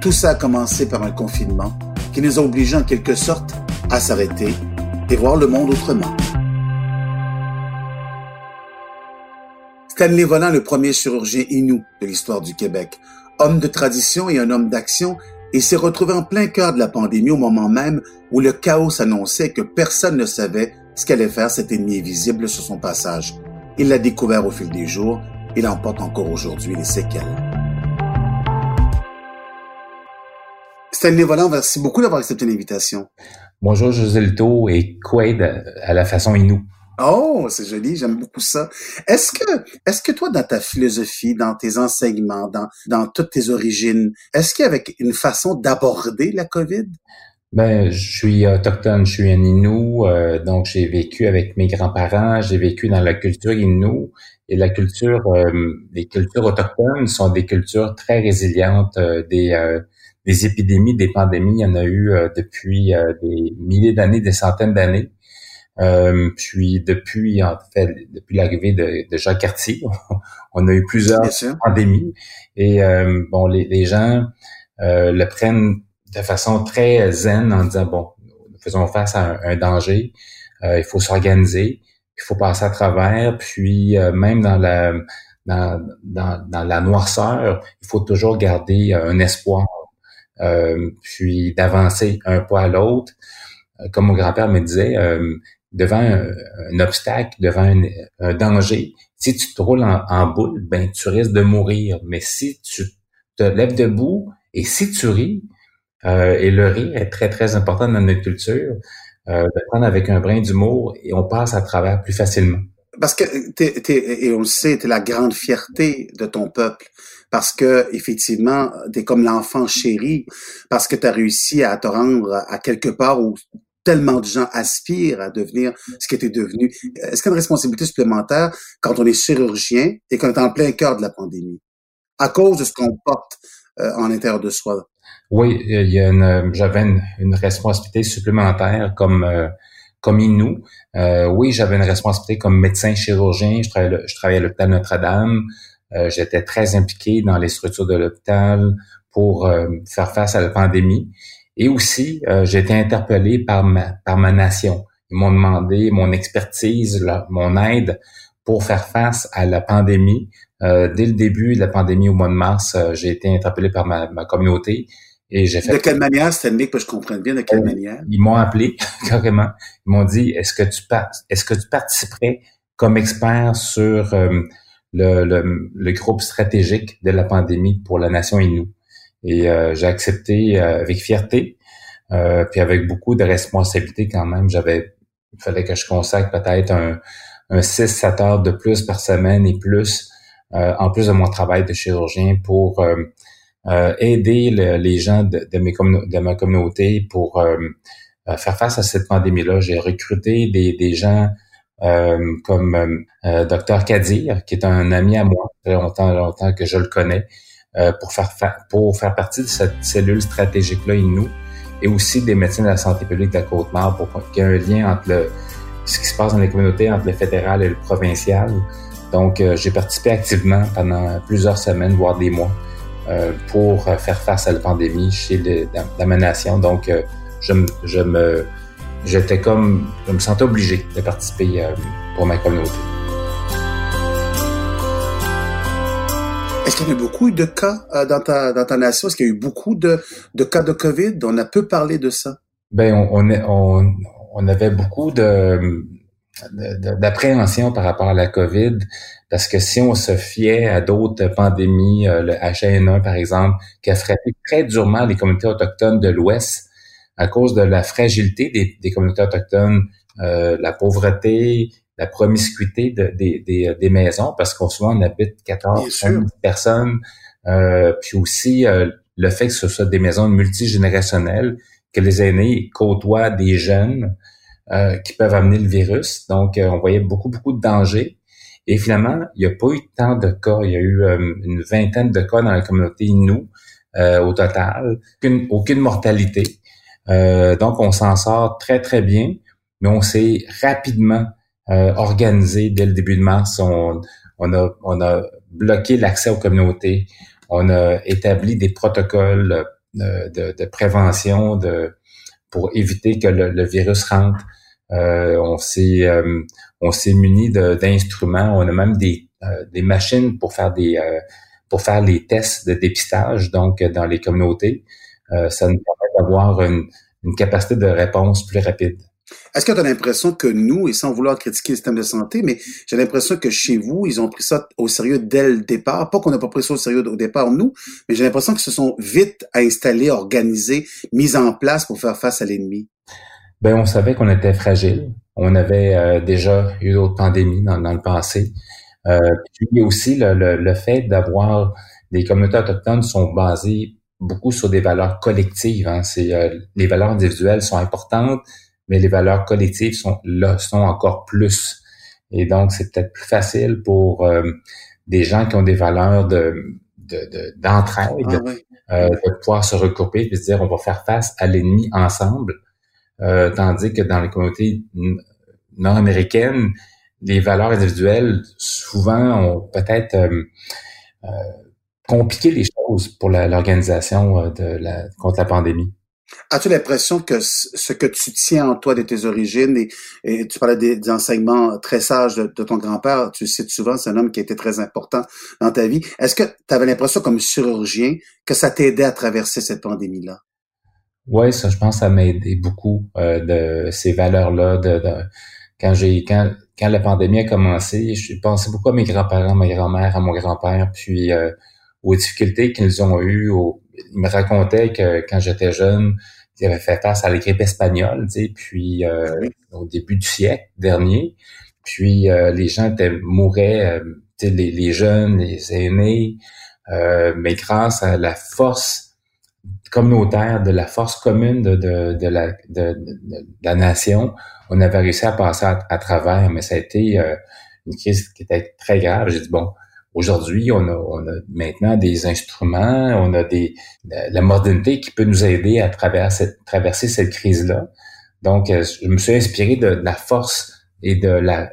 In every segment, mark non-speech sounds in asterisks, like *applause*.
Tout ça a commencé par un confinement qui nous a obligés en quelque sorte à s'arrêter et voir le monde autrement. Stanley Volant, le premier chirurgien inou de l'histoire du Québec, homme de tradition et un homme d'action, il s'est retrouvé en plein cœur de la pandémie au moment même où le chaos s'annonçait que personne ne savait ce qu'allait faire cet ennemi invisible sur son passage. Il l'a découvert au fil des jours, il en porte encore aujourd'hui les séquelles. Stanley Volant, merci beaucoup d'avoir accepté l'invitation. Bonjour José Lito et Quaid à la façon Inou. Oh, c'est joli, j'aime beaucoup ça. Est-ce que, est-ce que toi, dans ta philosophie, dans tes enseignements, dans, dans toutes tes origines, est-ce qu'il y avait une façon d'aborder la COVID? Ben, je suis autochtone, je suis un Inou, euh, donc j'ai vécu avec mes grands-parents, j'ai vécu dans la culture Inou, et la culture, euh, les cultures autochtones sont des cultures très résilientes, euh, des, des épidémies, des pandémies, il y en a eu depuis des milliers d'années, des centaines d'années. Euh, puis depuis, en fait, depuis l'arrivée de, de, Jacques Cartier, *laughs* on a eu plusieurs pandémies. Et euh, bon, les, les gens euh, le prennent de façon très zen en disant bon, nous faisons face à un, danger, il faut s'organiser, il faut passer à travers. Puis même dans la dans, dans, dans, la noirceur, il faut toujours garder un espoir, puis d'avancer un pas à l'autre. Comme mon grand-père me disait, devant un, obstacle, devant un, danger, si tu te roules en, boule, ben tu risques de mourir. Mais si tu te lèves debout et si tu ris, euh, et le rire est très très important dans notre culture, euh, de prendre avec un brin d'humour et on passe à travers plus facilement. Parce que et on le sait, t'es la grande fierté de ton peuple parce que effectivement, t'es comme l'enfant chéri, parce que tu as réussi à te rendre à quelque part où tellement de gens aspirent à devenir ce qui était devenu. Est-ce qu'il y a une responsabilité supplémentaire quand on est chirurgien et qu'on est en plein cœur de la pandémie, à cause de ce qu'on porte euh, en l'intérieur de soi? Oui, il y a une, j'avais une, responsabilité supplémentaire comme euh, comme Inou. Euh, oui, j'avais une responsabilité comme médecin chirurgien. Je travaillais, je travaillais à l'hôpital Notre-Dame. Euh, j'étais très impliqué dans les structures de l'hôpital pour faire face à la pandémie. Et aussi, euh, j'ai été interpellé par ma, par ma nation. Ils m'ont demandé mon expertise, mon aide pour faire face à la pandémie. Euh, dès le début de la pandémie au mois de mars, euh, j'ai été interpellé par ma, ma communauté et j'ai fait. De quelle manière, Stanley, que je comprenne bien de quelle manière? Ils m'ont appelé *laughs* carrément. Ils m'ont dit est-ce que tu est-ce que tu participerais comme expert sur euh, le, le, le, groupe stratégique de la pandémie pour la nation Innu et euh, j'ai accepté euh, avec fierté, euh, puis avec beaucoup de responsabilité quand même. J'avais, il fallait que je consacre peut-être un, un 6-7 heures de plus par semaine et plus, en plus de mon travail de chirurgien pour aider les gens de, de, mes de ma communauté pour faire face à cette pandémie-là. J'ai recruté des, des gens comme euh, Dr Kadir, qui est un ami à moi, très longtemps, longtemps que je le connais, euh, pour faire pour faire partie de cette cellule stratégique-là, nous, et aussi des médecins de la santé publique de la Côte-Nord pour qu'il y ait un lien entre le, ce qui se passe dans les communautés, entre le fédéral et le provincial. Donc, euh, j'ai participé activement pendant plusieurs semaines, voire des mois, euh, pour faire face à la pandémie chez les, dans, ma nation. Donc, je, je me, j'étais comme, je me sentais obligé de participer pour ma communauté. Est-ce qu'il y a eu beaucoup de cas euh, dans, ta, dans ta nation? Est-ce qu'il y a eu beaucoup de, de cas de COVID? On a peu parlé de ça. Ben, on, on, on avait beaucoup de, d'appréhension par rapport à la COVID, parce que si on se fiait à d'autres pandémies, euh, le H1N1 par exemple, qui a frappé très durement les communautés autochtones de l'Ouest à cause de la fragilité des, des communautés autochtones, euh, la pauvreté, la promiscuité de, des, des, des, maisons, parce qu'on souvent on habite 14, 15 personnes, euh, puis aussi euh, le fait que ce soit des maisons multigénérationnelles, que les aînés côtoient des jeunes euh, qui peuvent amener le virus. Donc, euh, on voyait beaucoup, beaucoup de dangers. Et finalement, il n'y a pas eu tant de cas. Il y a eu euh, une vingtaine de cas dans la communauté nous au total. Aucune, aucune mortalité. Donc, on s'en sort très, très bien. Mais on s'est rapidement organisé dès le début de mars. On, on, a, on a bloqué l'accès aux communautés. On a établi des protocoles de, de prévention de, pour éviter que le, virus rentre. Euh, on s'est euh, on s'est muni d'instruments. On a même des, euh, des machines pour faire des pour faire les tests de dépistage. Donc dans les communautés, ça nous permet d'avoir une, une capacité de réponse plus rapide. Est-ce que tu as l'impression que nous, et sans vouloir critiquer le système de santé, mais j'ai l'impression que chez vous, ils ont pris ça au sérieux dès le départ? Pas qu'on n'a pas pris ça au sérieux au départ, nous, mais j'ai l'impression qu'ils se sont vite installés, organisés, mis en place pour faire face à l'ennemi. Ben, on savait qu'on était fragile. On avait euh, déjà eu d'autres pandémies dans, le passé. Euh, puis aussi le, le, fait d'avoir des communautés autochtones sont basées beaucoup sur des valeurs collectives. Hein. C'est euh, les valeurs individuelles sont importantes, mais les valeurs collectives sont là, sont encore plus. Et donc, c'est peut-être plus facile pour euh, des gens qui ont des valeurs de d'entraide de, ah euh, de pouvoir se regrouper et se dire on va faire face à l'ennemi ensemble. Euh, tandis que dans les communautés nord-américaines, les valeurs individuelles souvent ont peut-être compliqué les choses pour l'organisation de la, contre la pandémie. As-tu l'impression que ce que tu tiens en toi de tes origines, et, tu parlais des, enseignements très sages de, ton grand-père, tu le cites souvent, c'est un homme qui a été très important dans ta vie. Est-ce que tu avais l'impression comme chirurgien que ça t'aidait à traverser cette pandémie-là? Oui, ça, je pense, ça m'a aidé beaucoup euh, de ces valeurs-là. De, quand j'ai quand, quand la pandémie a commencé, je pensais beaucoup à mes grands-parents, ma grand-mère, à mon grand-père, puis euh, aux difficultés qu'ils ont eues, aux, il me racontait que quand j'étais jeune, il avait fait face à la grippe espagnole, tu sais, puis euh, au début du siècle dernier. Puis euh, les gens étaient, mouraient, euh, tu sais, les, les, jeunes, les aînés, mais grâce à la force communautaire, de la force commune de, de, de, la, de, la nation, on avait réussi à passer à, à travers, mais ça a été une crise qui était très grave. J'ai dit, bon, Aujourd'hui, on a, maintenant des instruments, on a des la modernité qui peut nous aider à travers cette, traverser cette crise-là. Donc, euh, je me suis inspiré de, la force et de la,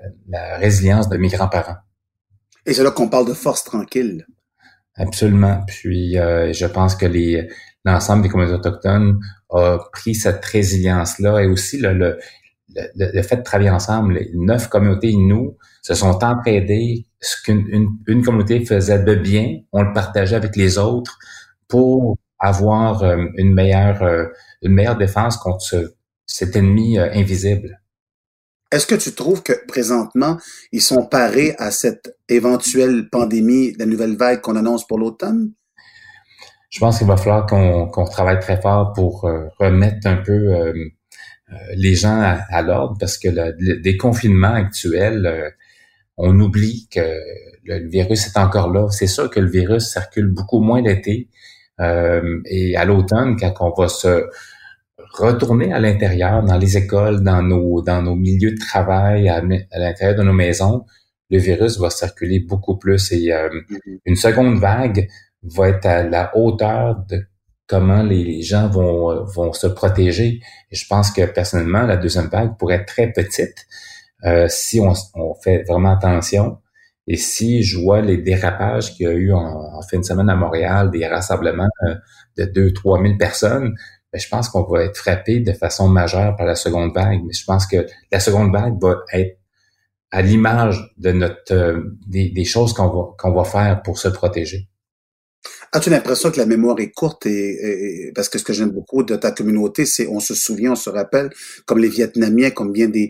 résilience de mes grands-parents. Et c'est là qu'on parle de force tranquille. Absolument. Puis, euh, je pense que les l'ensemble des communautés autochtones a pris cette résilience-là et aussi le, le, le, fait de travailler ensemble. Les neuf communautés nous se sont entraidées. Ce qu'une une, communauté faisait de bien, on le partageait avec les autres pour avoir euh, une meilleure euh, une meilleure défense contre cet ennemi euh, invisible. Est-ce que tu trouves que présentement, ils sont parés à cette éventuelle pandémie, la nouvelle vague qu'on annonce pour l'automne? Je pense qu'il va falloir qu'on travaille très fort pour remettre un peu les gens à, l'ordre parce que le déconfinement actuel, on oublie que le, virus est encore là. C'est sûr que le virus circule beaucoup moins l'été euh, et à l'automne, quand on va se retourner à l'intérieur, dans les écoles, dans nos dans nos milieux de travail, à, l'intérieur de nos maisons, le virus va circuler beaucoup plus et euh, mm-hmm. une seconde vague va être à la hauteur de comment les gens vont vont se protéger. Je pense que personnellement, la deuxième vague pourrait être très petite euh, si on, fait vraiment attention. Et si je vois les dérapages qu'il y a eu en, fin de semaine à Montréal, des rassemblements euh, de 2-3 000 personnes, ben, je pense qu'on va être frappé de façon majeure par la seconde vague. Mais je pense que la seconde vague va être à l'image de notre euh, des, choses qu'on va qu'on va faire pour se protéger. As-tu l'impression que la mémoire est courte et, parce que ce que j'aime beaucoup de ta communauté, c'est on se souvient, on se rappelle, comme les Vietnamiens, comme bien des,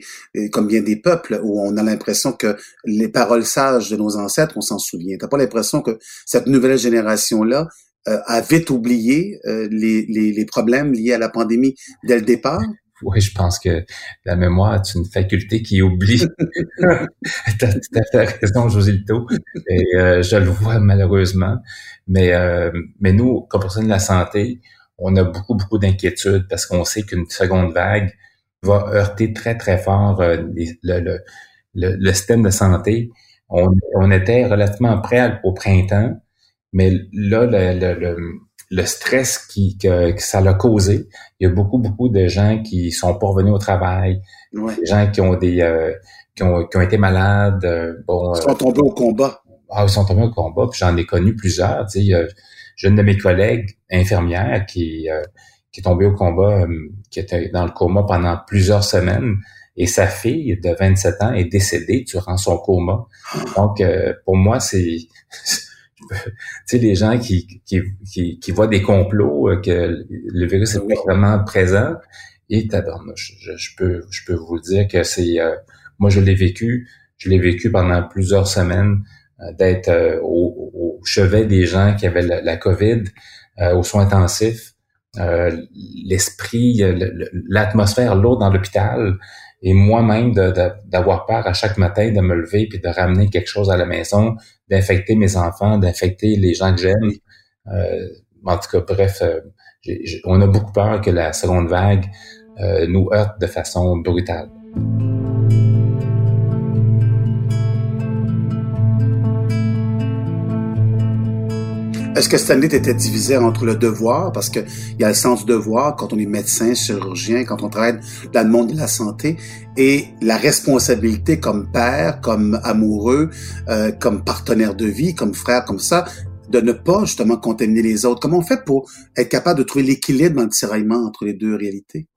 comme bien des peuples, où on a l'impression que les paroles sages de nos ancêtres, on s'en souvient. T'as pas l'impression que cette nouvelle génération-là euh, a vite oublié euh, les, les, les, problèmes liés à la pandémie dès le départ? Oui, je pense que la mémoire est une faculté qui oublie. *laughs* tu as tout à fait raison, Josilto. Et euh, je le vois malheureusement. Mais, euh, mais nous, comme personne de la santé, on a beaucoup, beaucoup d'inquiétudes parce qu'on sait qu'une seconde vague va heurter très, très fort euh, le, le, le, système de santé. On, on était relativement prêt au printemps, mais là, le, le stress qui, que, ça l'a causé. Il y a beaucoup, beaucoup de gens qui sont pas revenus au travail, des gens qui ont des euh, qui, ont, qui ont été malades. Euh, bon, ils sont tombés au combat. Ah, ils sont tombés au combat, puis j'en ai connu plusieurs. Tu sais, j'ai une de mes collègues infirmières qui, euh, qui est tombée au combat, qui était dans le coma pendant plusieurs semaines. Et sa fille de 27 ans est décédée durant son coma. Ah. Donc, pour moi, c'est *laughs* sais, les gens qui, qui, qui, qui, voient des complots, euh, que le virus est vraiment présent, et je, je, peux, je peux vous dire que c'est, euh, moi je l'ai vécu, je l'ai vécu pendant plusieurs semaines euh, d'être au, au, chevet des gens qui avaient la, COVID, aux soins intensifs, l'esprit, l'atmosphère lourde dans l'hôpital, et moi-même d'avoir peur à chaque matin de me lever puis de ramener quelque chose à la maison, d'infecter mes enfants, d'infecter les gens que j'aime. Euh, en tout cas, bref, euh, on a beaucoup peur que la seconde vague euh, nous heurte de façon brutale. Est-ce que cette année, tu étais divisé entre le devoir, parce qu'il y a le sens du devoir quand on est médecin, chirurgien, quand on travaille dans le monde de la santé, et la responsabilité comme père, comme amoureux, euh, comme partenaire de vie, comme frère, comme ça, de ne pas justement contaminer les autres. Comment on fait pour être capable de trouver l'équilibre dans le tiraillement entre les deux réalités?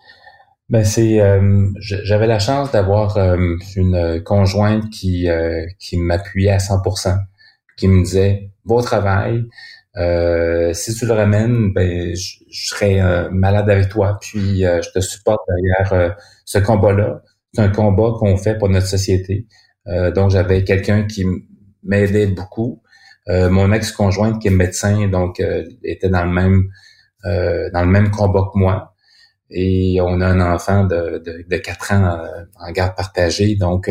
Ben c'est, euh, j'avais la chance d'avoir euh, une conjointe qui qui m'appuyait à 100%, qui me disait beau travail, euh, si tu le ramènes, ben, je, serai euh, malade avec toi, puis euh, je te supporte derrière ce combat-là. C'est un combat qu'on fait pour notre société. donc, j'avais quelqu'un qui m'aidait beaucoup. mon ex-conjointe qui est médecin, donc était dans le même dans le même combat que moi. Et on a un enfant de, de, de 4 ans en garde partagée, donc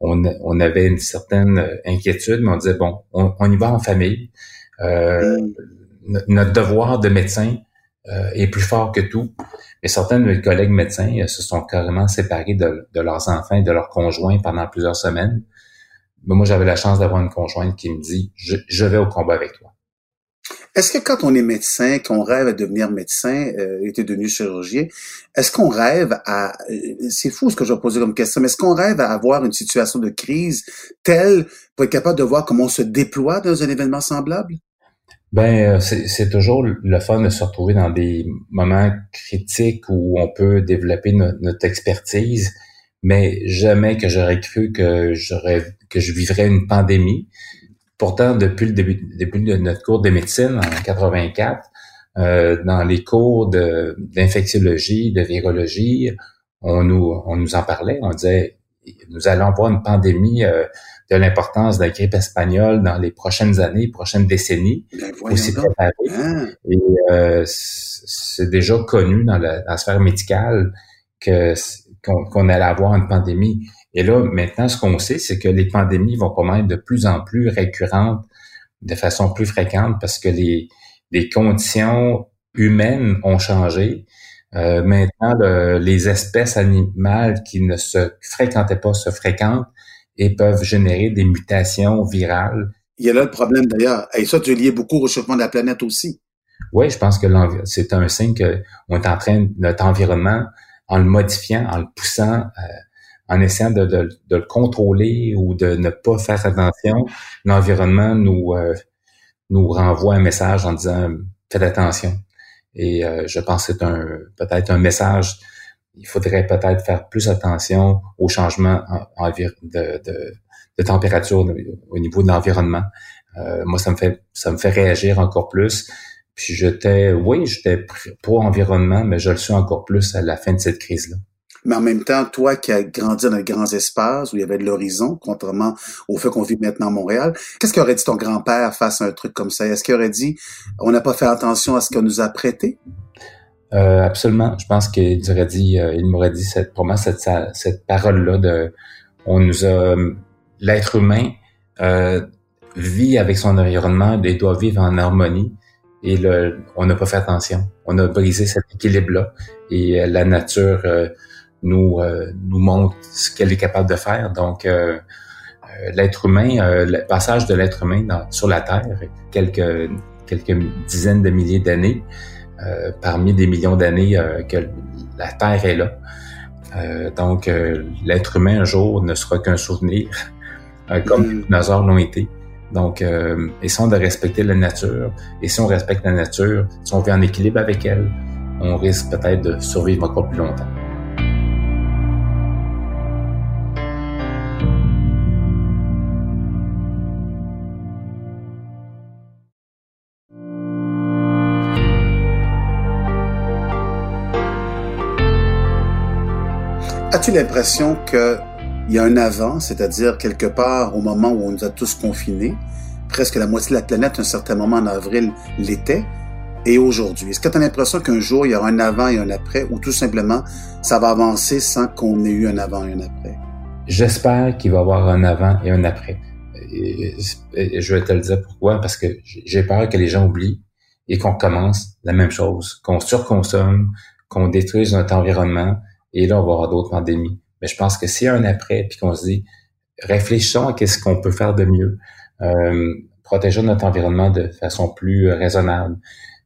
on, on, avait une certaine inquiétude, mais on disait, bon, on, on y va en famille. Euh, notre devoir de médecin euh, est plus fort que tout. Mais certains de mes collègues médecins euh, se sont carrément séparés de, leurs enfants et de leurs conjoints pendant plusieurs semaines. Mais moi, j'avais la chance d'avoir une conjointe qui me dit je, vais au combat avec toi. Est-ce que quand on est médecin, qu'on rêve à devenir médecin, euh, était devenu chirurgien, est-ce qu'on rêve à, c'est fou ce que je vais poser comme question, mais est-ce qu'on rêve à avoir une situation de crise telle pour être capable de voir comment on se déploie dans un événement semblable? Ben, euh, c'est toujours le fun de se retrouver dans des moments critiques où on peut développer notre expertise, mais jamais que j'aurais cru que j'aurais que je vivrais une pandémie. Pourtant, depuis le début, début de notre cours de médecine en 84, euh, dans les cours d'infectiologie, de, virologie, on nous on nous en parlait, on disait nous allons avoir une pandémie euh, de l'importance de la grippe espagnole dans les prochaines années, prochaines décennies. Ben, aussi préparé. Ah. Et euh, c'est déjà connu dans la, sphère médicale que qu'on allait avoir une pandémie. Et là, maintenant, ce qu'on sait, c'est que les pandémies vont être de plus en plus récurrentes de façon plus fréquente parce que les, les conditions humaines ont changé. Euh, maintenant, les espèces animales qui ne se fréquentaient pas se fréquentent et peuvent générer des mutations virales. Il y a là le problème d'ailleurs. Et ça, tu es lié beaucoup au réchauffement de la planète aussi. Oui, je pense que c'est un signe qu'on est en train, notre environnement, en le modifiant, en le poussant, euh, en essayant de, de, de, le contrôler ou de ne pas faire attention, l'environnement nous, euh, nous renvoie un message en disant faites attention. Et euh, je pense que c'est un peut-être un message il faudrait peut-être faire plus attention aux changements de, température au niveau de l'environnement. Euh, moi, ça me fait réagir encore plus. Puis j'étais, oui, j'étais pro environnement, mais je le suis encore plus à la fin de cette crise-là. Mais en même temps, toi qui as grandi dans les grands espaces où il y avait de l'horizon, contrairement au fait qu'on vit maintenant à Montréal, qu'est-ce qu'aurait dit ton grand-père face à un truc comme ça? Est-ce qu'il aurait dit, on n'a pas fait attention à ce qu'on nous a prêté? Euh, absolument. Je pense qu'il aurait dit, euh, il m'aurait dit cette, pour moi cette, cette parole-là de, on nous a, l'être humain euh, vit avec son environnement et doit vivre en harmonie. Et le, on n'a pas fait attention. On a brisé cet équilibre-là. Et la nature nous nous montre ce qu'elle est capable de faire. Donc l'être humain, le passage de l'être humain dans, sur la Terre, quelques quelques dizaines de milliers d'années, euh, parmi des millions d'années euh, que la Terre est là. Euh, donc, l'être humain un jour ne sera qu'un souvenir, comme les mm. dinosaures l'ont été. Donc, essayons de respecter la nature. Et si on respecte la nature, si on vit en équilibre avec elle, on risque peut-être de survivre encore plus longtemps. As-tu l'impression qu'il y a un avant, c'est-à-dire quelque part au moment où on nous a tous confinés, presque la moitié de la planète, un certain moment en avril, l'était, et aujourd'hui? Est-ce que tu as l'impression qu'un jour, il y aura un avant et un après, ou tout simplement, ça va avancer sans qu'on ait eu un avant et un après? J'espère qu'il va y avoir un avant et un après. Je vais te le dire pourquoi, parce que j'ai peur que les gens oublient et qu'on commence la même chose, qu'on surconsomme, qu'on détruise notre environnement, et là, on va avoir d'autres pandémies. Mais je pense que s'il y a un après, puis qu'on se dit, réfléchissons à qu'est-ce qu'on peut faire de mieux, euh, protégeons notre environnement de façon plus raisonnable.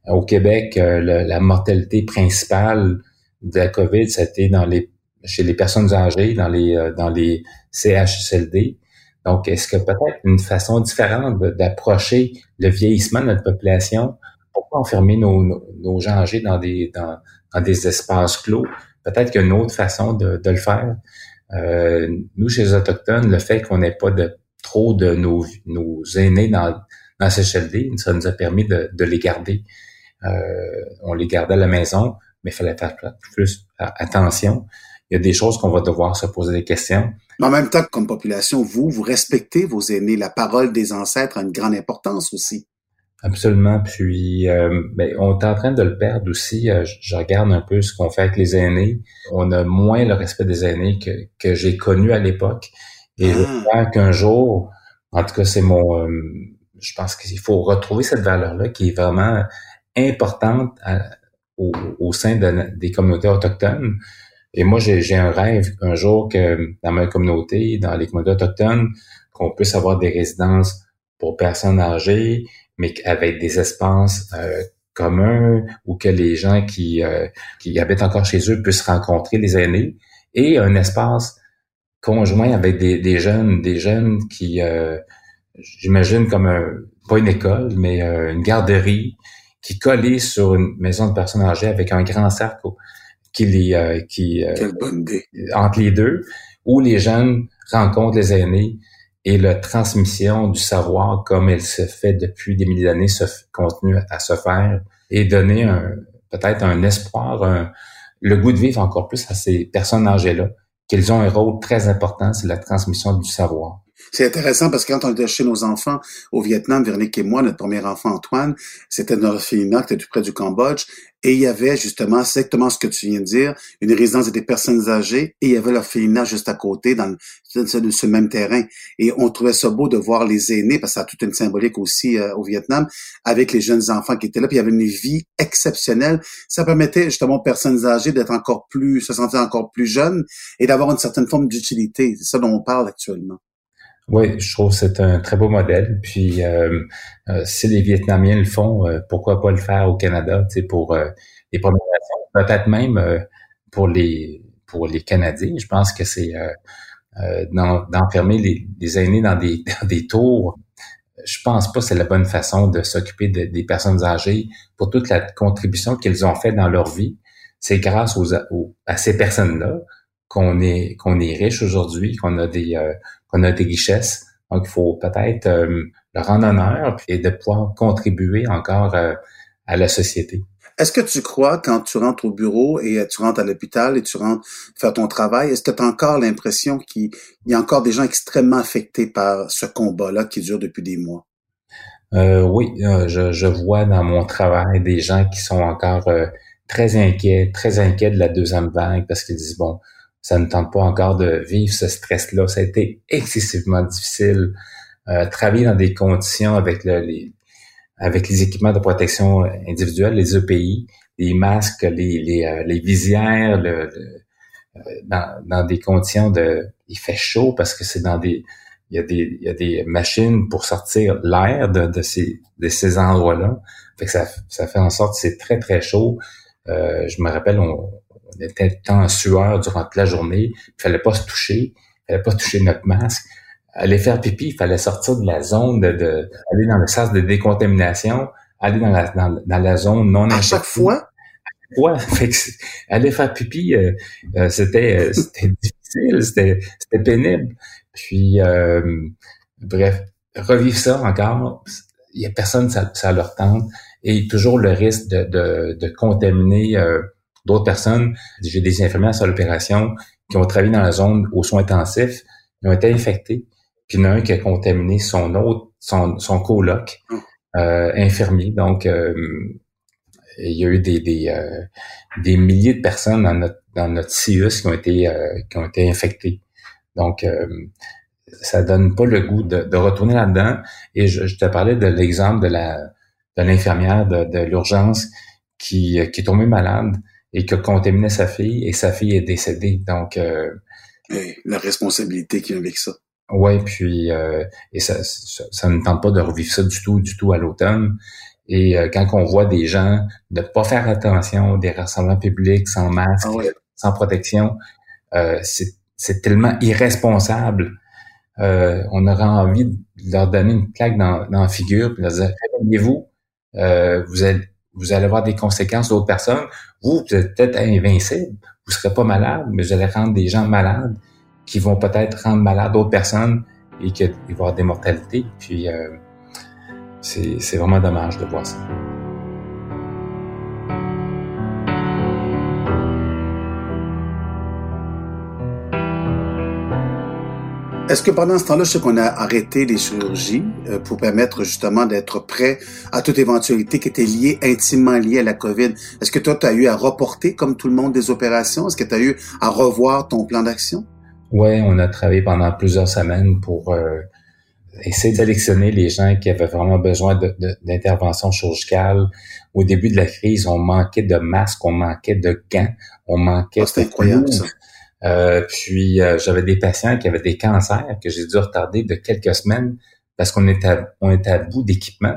Au Québec, euh, la mortalité principale de la COVID, c'était dans les chez les personnes âgées, dans les euh, dans les CHSLD. Donc, est-ce que peut-être une façon différente d'approcher le vieillissement de notre population? Pourquoi enfermer nos, nos, gens âgés dans des dans, dans des espaces clos? Peut-être qu'il y a une autre façon de, le faire. Euh, nous, chez les Autochtones, le fait qu'on n'ait pas de trop de nos, nos aînés dans, dans CHLD, ça nous a permis de, les garder. Euh, on les gardait à la maison, mais il fallait faire plus attention. Il y a des choses qu'on va devoir se poser des questions. Mais en même temps, comme population, vous, vous respectez vos aînés. La parole des ancêtres a une grande importance aussi. Absolument. Puis, euh, ben, on est en train de le perdre aussi. Euh, je regarde un peu ce qu'on fait avec les aînés. On a moins le respect des aînés que, que j'ai connu à l'époque. Et je ah. crois qu'un jour, en tout cas, c'est mon... Euh, je pense qu'il faut retrouver cette valeur-là qui est vraiment importante au, au, sein des communautés autochtones. Et moi, j'ai un rêve un jour que dans ma communauté, dans les communautés autochtones, qu'on puisse avoir des résidences pour personnes âgées, mais avec des espaces euh, communs où que les gens qui, euh, qui habitent encore chez eux puissent rencontrer les aînés et un espace conjoint avec des, des jeunes, des jeunes qui, euh, j'imagine comme un, pas une école, mais une garderie qui collait sur une maison de personnes âgées avec un grand cercle qui les, qui, entre les deux, où les jeunes rencontrent les aînés et la transmission du savoir comme elle se fait depuis des milliers d'années continue à se faire et donner un, peut-être un espoir, le goût de vivre encore plus à ces personnes âgées-là, qu'ils ont un rôle très important, c'est la transmission du savoir. C'est intéressant parce que quand on était chez nos enfants au Vietnam, Véronique et moi, notre premier enfant Antoine, c'était dans l'orphelinat qui était tout près du Cambodge, et il y avait justement exactement ce que tu viens de dire, une résidence des personnes âgées, et il y avait l'orphelinat juste à côté, dans ce même terrain. Et on trouvait ça beau de voir les aînés, parce que ça a toute une symbolique aussi euh, au Vietnam, avec les jeunes enfants qui étaient là, puis il y avait une vie exceptionnelle. Ça permettait justement aux personnes âgées d'être encore plus, se sentir encore plus jeunes et d'avoir une certaine forme d'utilité. C'est ça dont on parle actuellement. Oui, je trouve que c'est un très beau modèle. Puis euh, euh, si les Vietnamiens le font, euh, pourquoi pas le faire au Canada, tu sais, pour les Premières peut-être même pour les pour les Canadiens. Je pense que c'est d'enfermer les, les, aînés dans des, *laughs* dans des tours. Je pense pas que c'est la bonne façon de s'occuper des personnes âgées pour toute la contribution qu'ils ont fait dans leur vie. C'est grâce aux, à ces personnes-là qu'on est qu'on est riche aujourd'hui, qu'on a des qu'on a des richesses. Donc, il faut peut-être euh, leur rendre honneur et de pouvoir contribuer encore euh, à la société. Est-ce que tu crois, quand tu rentres au bureau et tu rentres à l'hôpital et tu rentres faire ton travail, est-ce que tu as encore l'impression qu'il y a encore des gens extrêmement affectés par ce combat-là qui dure depuis des mois? Euh, oui, je, je, vois dans mon travail des gens qui sont encore très inquiets, très inquiets de la deuxième vague parce qu'ils disent, bon, ça ne tente pas encore de vivre ce stress-là. Ça a été excessivement difficile. Euh, travailler dans des conditions avec le, les avec les équipements de protection individuelle, les EPI, les masques, les, les, euh, les visières, le, euh, dans, dans, des conditions de... Il fait chaud parce que c'est dans des... Il y, a des, il y a des machines pour sortir l'air de, de, ces, de ces endroits-là. Fait que ça, ça fait en sorte que c'est très, très chaud. Euh, je me rappelle, on, on était en sueur durant toute la journée. Il fallait pas se toucher. Il fallait pas toucher notre masque. Aller faire pipi, il fallait sortir de la zone de, de aller dans le sas de décontamination, aller dans la, dans, la zone non À chaque fois? Ouais, *laughs* fait que aller faire pipi, euh, euh, c'était euh, c'était *laughs* difficile, c'était c'était pénible. Puis bref, revivre ça encore, il y a personne ça, ça leur tente et toujours le risque de, de, de contaminer d'autres personnes. J'ai des infirmières sur l'opération qui ont travaillé dans la zone aux soins intensifs, ils ont été infectés, puis il y en a un qui a contaminé son autre, son, son coloc oh. euh, infirmier. Donc, euh, il y a eu des, des, euh, des milliers de personnes dans notre, dans notre CIUS qui ont été, qui ont été infectées. Donc, ça donne pas le goût de, de retourner là-dedans. Et je, je, te parlais de l'exemple de la de l'infirmière de, de l'urgence qui, qui est tombée malade et qui a contaminé sa fille et sa fille est décédée. Donc, euh, la responsabilité qui vient avec ça. Ouais, puis euh, et ça, ça, ne tente pas de revivre ça du tout, du tout à l'automne. Et euh, quand on voit des gens ne pas faire attention, des rassemblements publics sans masque, ah sans protection, euh, c'est tellement irresponsable. Euh, on aurait envie de leur donner une claque dans, dans la figure, puis leur dire réveillez-vous, vous allez vous allez avoir des conséquences d'autres personnes. Vous, vous êtes peut-être invincible, vous serez pas malade, mais vous allez rendre des gens malades qui vont peut-être rendre malades d'autres personnes et qu'il va y avoir des mortalités. Puis euh, c'est vraiment dommage de voir ça. Est-ce que pendant ce temps-là, je sais qu'on a arrêté les chirurgies euh, pour permettre justement d'être prêt à toute éventualité qui était liée, intimement liée à la COVID? Est-ce que toi, tu as eu à reporter, comme tout le monde, des opérations? Est-ce que tu as eu à revoir ton plan d'action? Oui, on a travaillé pendant plusieurs semaines pour euh, essayer de sélectionner les gens qui avaient vraiment besoin d'intervention chirurgicale. Au début de la crise, on manquait de masques, on manquait de gants, on manquait ah, de incroyable, ça. Euh, puis euh, j'avais des patients qui avaient des cancers que j'ai dû retarder de quelques semaines parce qu'on était à, on était à bout d'équipement.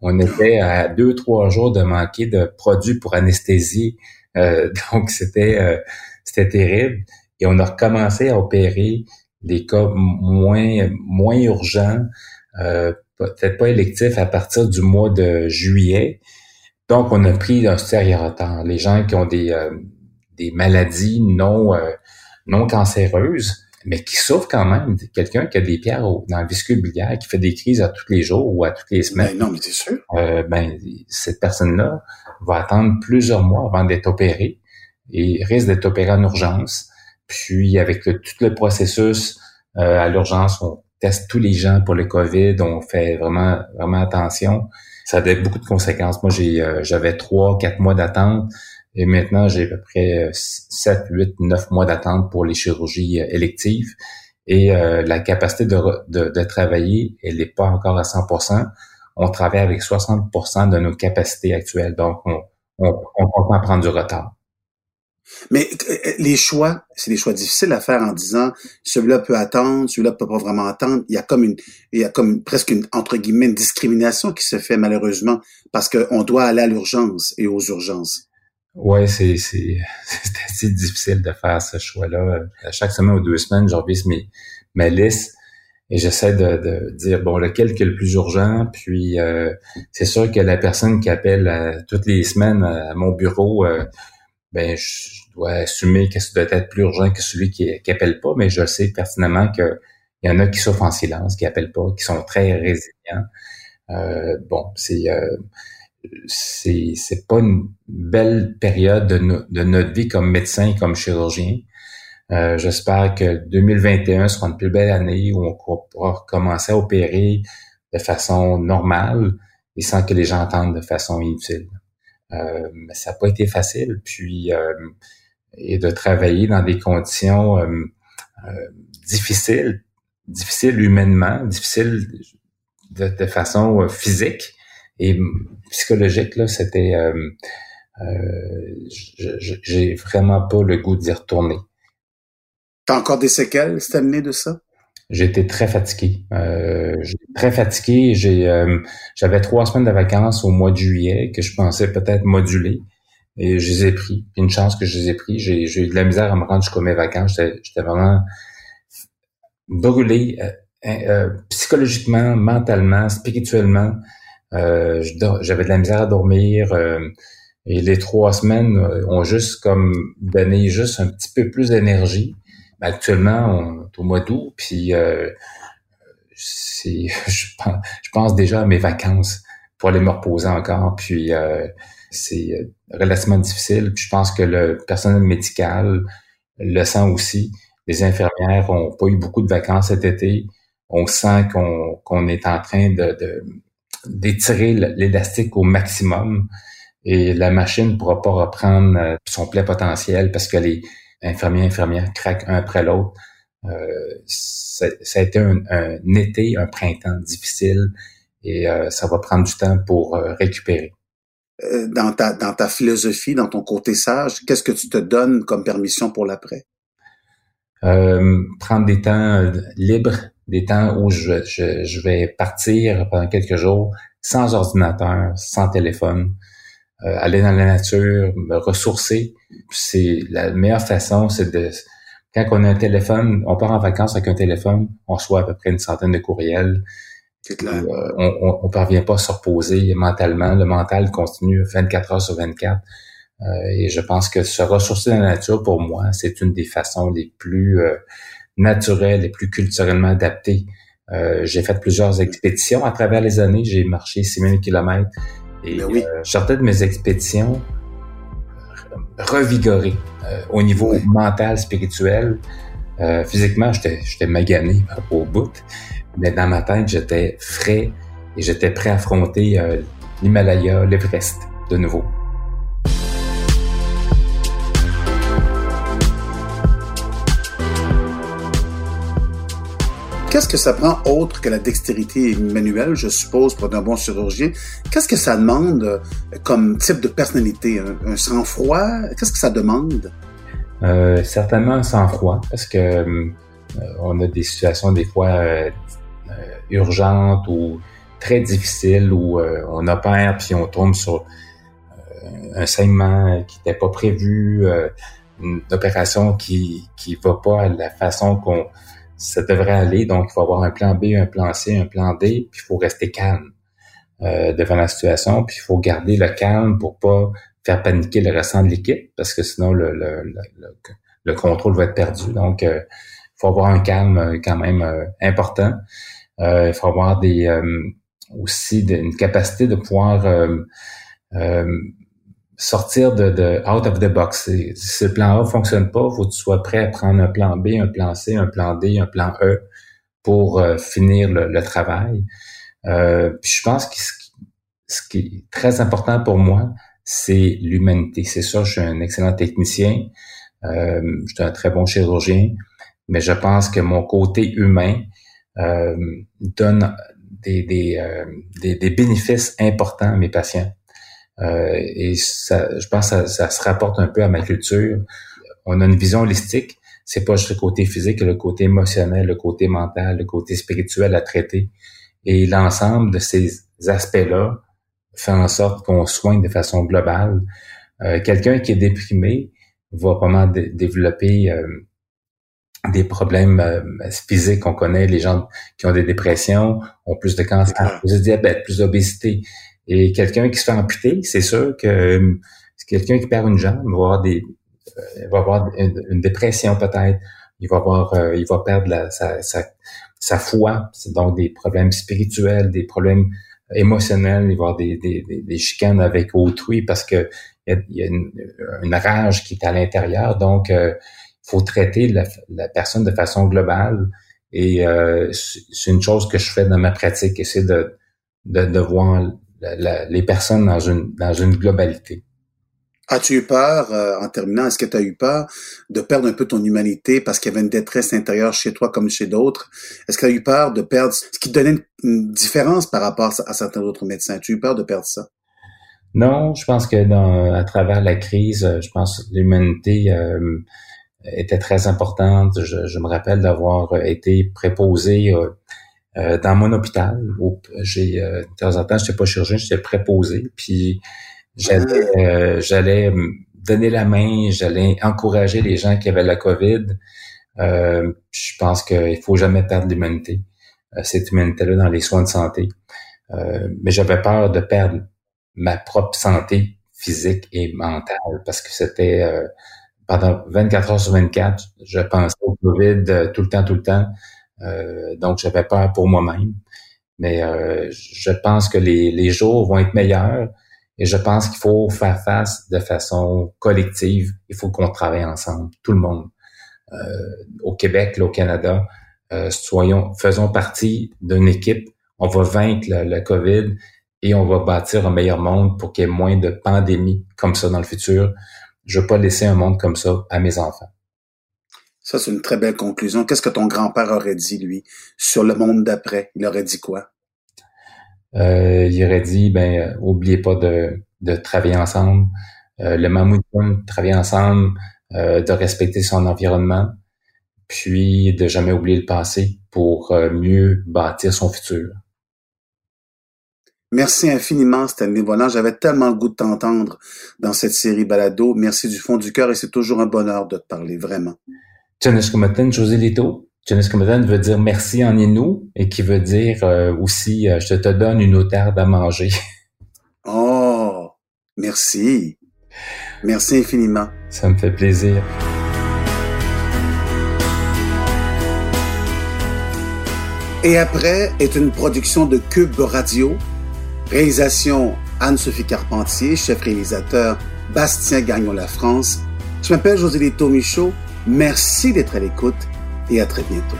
On était à deux trois jours de manquer de produits pour anesthésie. Euh, *laughs* donc c'était c'était terrible. Et on a recommencé à opérer des cas moins moins urgents, peut-être pas électifs à partir du mois de juillet. Donc on a pris un sérieux retard. Les gens qui ont des des maladies non non cancéreuse, mais qui souffre quand même. Quelqu'un qui a des pierres dans le viscule biliaire, qui fait des crises à tous les jours ou à toutes les semaines. Ben non, mais c'est sûr. Euh, ben, cette personne-là va attendre plusieurs mois avant d'être opérée et risque d'être opérée en urgence. Puis avec tout le processus euh, à l'urgence, on teste tous les gens pour le COVID, on fait vraiment vraiment attention. Ça a beaucoup de conséquences. Moi, j'ai euh, j'avais trois, quatre mois d'attente et maintenant, j'ai à peu près 7, 8, 9 mois d'attente pour les chirurgies euh, électives. Et euh, la capacité de, de, travailler, elle n'est pas encore à 100% On travaille avec 60% de nos capacités actuelles. Donc, on, on, on prendre du retard. Mais euh, les choix, c'est des choix difficiles à faire en disant celui-là peut attendre, celui-là peut pas vraiment attendre. Il y a comme une, il y a comme presque une entre guillemets une discrimination qui se fait malheureusement parce qu'on doit aller à l'urgence et aux urgences. Ouais, c'est *laughs* c'est assez difficile de faire ce choix-là. Chaque semaine ou deux semaines, j'envise mes ma liste et j'essaie de, de, dire bon lequel qui est le plus urgent? Puis euh, c'est sûr que la personne qui appelle euh, toutes les semaines à mon bureau, euh, ben je, dois assumer que ça doit être plus urgent que celui qui, qui appelle pas, mais je sais pertinemment que il y en a qui souffrent en silence, qui appellent pas, qui sont très résilients. bon, c'est c'est c'est pas une belle période de, notre vie comme médecin comme chirurgien. Euh, J'espère que 2021 sera une plus belle année où on pourra commencer à opérer de façon normale et sans que les gens entendent de façon inutile. mais ça n'a pas été facile. Puis et de travailler dans des conditions difficiles, difficiles humainement, difficiles de, de façon physique et psychologique. Là, c'était j'ai vraiment pas le goût d'y retourner. T'as encore des séquelles, c'est amené de ça? J'étais très fatigué. Euh, très fatigué. J'ai, euh, j'avais trois semaines de vacances au mois de juillet que je pensais peut-être moduler. Et je les ai pris. une chance que je les ai pris. J'ai, eu de la misère à me rendre jusqu'à mes vacances. J'étais, j'étais vraiment brûlé euh, euh psychologiquement, mentalement, spirituellement. Euh, j'avais de la misère à dormir. et les trois semaines ont juste comme donné juste un petit peu plus d'énergie. Actuellement, on est au mois d'août, puis euh, *laughs* je, pense, je pense déjà à mes vacances pour aller me reposer encore. Puis euh, c'est relativement difficile. Je pense que le personnel médical le sent aussi. Les infirmières ont pas eu beaucoup de vacances cet été. On sent qu'on, qu'on est en train de, de d'étirer l'élastique au maximum et la machine ne pourra pas reprendre euh, son plein potentiel parce que les infirmiers infirmières craquent un après l'autre. Euh, ça, a été un, été, un printemps difficile et euh, ça va prendre du temps pour euh, récupérer. Dans ta, dans ta philosophie, dans ton côté sage, qu'est-ce que tu te donnes comme permission pour l'après? prendre des temps libres, des temps où je, je, je, vais partir pendant quelques jours sans ordinateur, sans téléphone, aller dans la nature, me ressourcer. C'est la meilleure façon, c'est de quand on a un téléphone, on part en vacances avec un téléphone, on reçoit à peu près une centaine de courriels. Euh, on, on, parvient pas à se reposer mentalement. Le mental continue 24 heures sur 24. Euh, et je pense que se ressourcer dans la nature, pour moi, c'est une des façons les plus euh, naturelles, les plus culturellement adaptées. j'ai fait plusieurs expéditions à travers les années. J'ai marché 6000 kilomètres. Et ben oui. je sortais de mes expéditions revigoré euh, au niveau mental, spirituel. Euh, physiquement, j'étais magané *laughs* au bout, mais dans ma tête, j'étais frais et j'étais prêt à affronter euh, l'Himalaya, l'Everest de nouveau. Qu'est-ce que ça prend autre que la dextérité manuelle, je suppose, pour un bon chirurgien? Qu'est-ce que ça demande euh, comme type de personnalité? Un, sang-froid? Qu'est-ce que ça demande? Euh, certainement un sang-froid, parce que euh, on a des situations des fois urgentes ou très difficiles où on opère puis on tombe sur un saignement qui n'était pas prévu, une opération qui qui va pas à la façon qu'on ça devrait aller. Donc, il faut avoir un plan B, un plan C, un plan D, puis il faut rester calme euh, devant la situation, puis il faut garder le calme pour pas faire paniquer le restant de l'équipe, parce que sinon le, le, le, le, contrôle va être perdu. Donc, euh, il faut avoir un calme euh, quand même important. il faut avoir des aussi une capacité de pouvoir sortir de, de, out of the box. Si le plan A fonctionne pas, faut que tu sois prêt à prendre un plan B, un plan C, un plan D, un plan E pour euh, finir le, travail. Euh, je pense que ce qui, est très important pour moi, c'est l'humanité. C'est ça, je suis un excellent technicien, euh, je suis un très bon chirurgien, mais je pense que mon côté humain euh, donne des, des, euh, des, des bénéfices importants à mes patients. Euh, et ça, je pense que ça, se rapporte un peu à ma culture. On a une vision holistique. C'est pas juste le côté physique, le côté émotionnel, le côté mental, le côté spirituel à traiter. Et l'ensemble de ces aspects-là fait en sorte qu'on soigne de façon globale. Euh, quelqu'un qui est déprimé va vraiment développer euh, des problèmes physiques. On connaît les gens qui ont des dépressions, ont plus de cancer, plus de diabète, plus d'obésité. Et quelqu'un qui se fait amputer, c'est sûr que euh, quelqu'un qui perd une jambe va avoir des euh, va avoir une, dépression peut-être. Il va avoir, euh, il va perdre sa, sa, sa foi, donc des problèmes spirituels, des problèmes émotionnels, il va avoir des, des, des, chicanes avec autrui parce que il y a, une, rage qui est à l'intérieur. Donc, il faut traiter la, la, personne de façon globale. Et c'est une chose que je fais dans ma pratique, essayer de, de, de voir les personnes dans une, dans une globalité. As-tu eu peur, euh, en terminant, est-ce que tu as eu peur de perdre un peu ton humanité parce qu'il y avait une détresse intérieure chez toi comme chez d'autres? Est-ce que tu as eu peur de perdre ce qui donnait une, différence par rapport à certains autres médecins? As-tu eu peur de perdre ça? Non, je pense que dans, à travers la crise, je pense que l'humanité euh, était très importante. Je, me rappelle d'avoir été préposé euh, dans mon hôpital. J'ai de temps en temps, je n'étais pas chirurgien, j'étais préposé. Puis J'allais, ah. euh, j'allais donner la main, j'allais encourager les gens qui avaient la COVID. Euh, je pense qu'il faut jamais perdre l'humanité, euh, cette humanité-là dans les soins de santé. Euh, mais j'avais peur de perdre ma propre santé physique et mentale parce que c'était euh, pendant 24 heures sur 24, je pensais au COVID tout le temps, tout le temps. Donc j'avais peur pour moi-même. Mais je pense que les, les jours vont être meilleurs. Et je pense qu'il faut faire face de façon collective. Il faut qu'on travaille ensemble, tout le monde. Euh, au Québec, au Canada, euh, soyons, faisons partie d'une équipe. On va vaincre le, COVID et on va bâtir un meilleur monde pour qu'il y ait moins de pandémies comme ça dans le futur. Je veux pas laisser un monde comme ça à mes enfants. Ça, c'est une très belle conclusion. Qu'est-ce que ton grand-père aurait dit, lui, sur le monde d'après? Il aurait dit quoi? Euh, il aurait dit, ben, euh, oubliez pas de, de travailler ensemble. Euh, le mammouth travailler ensemble, euh, de respecter son environnement, puis de jamais oublier le passé pour mieux bâtir son futur. Merci infiniment, Stanley Volant. J'avais tellement le goût de t'entendre dans cette série Balado. Merci du fond du cœur et c'est toujours un bonheur de te parler, vraiment. José Lito. Janice veut dire merci en Innu et qui veut dire euh, aussi euh, je te donne une outarde à manger. *laughs* oh, merci. Merci infiniment. Ça me fait plaisir. Et après est une production de Cube Radio. Réalisation Anne-Sophie Carpentier, chef réalisateur Bastien Gagnon La France. Je m'appelle José Lito Michaud. Merci d'être à l'écoute et à très bientôt.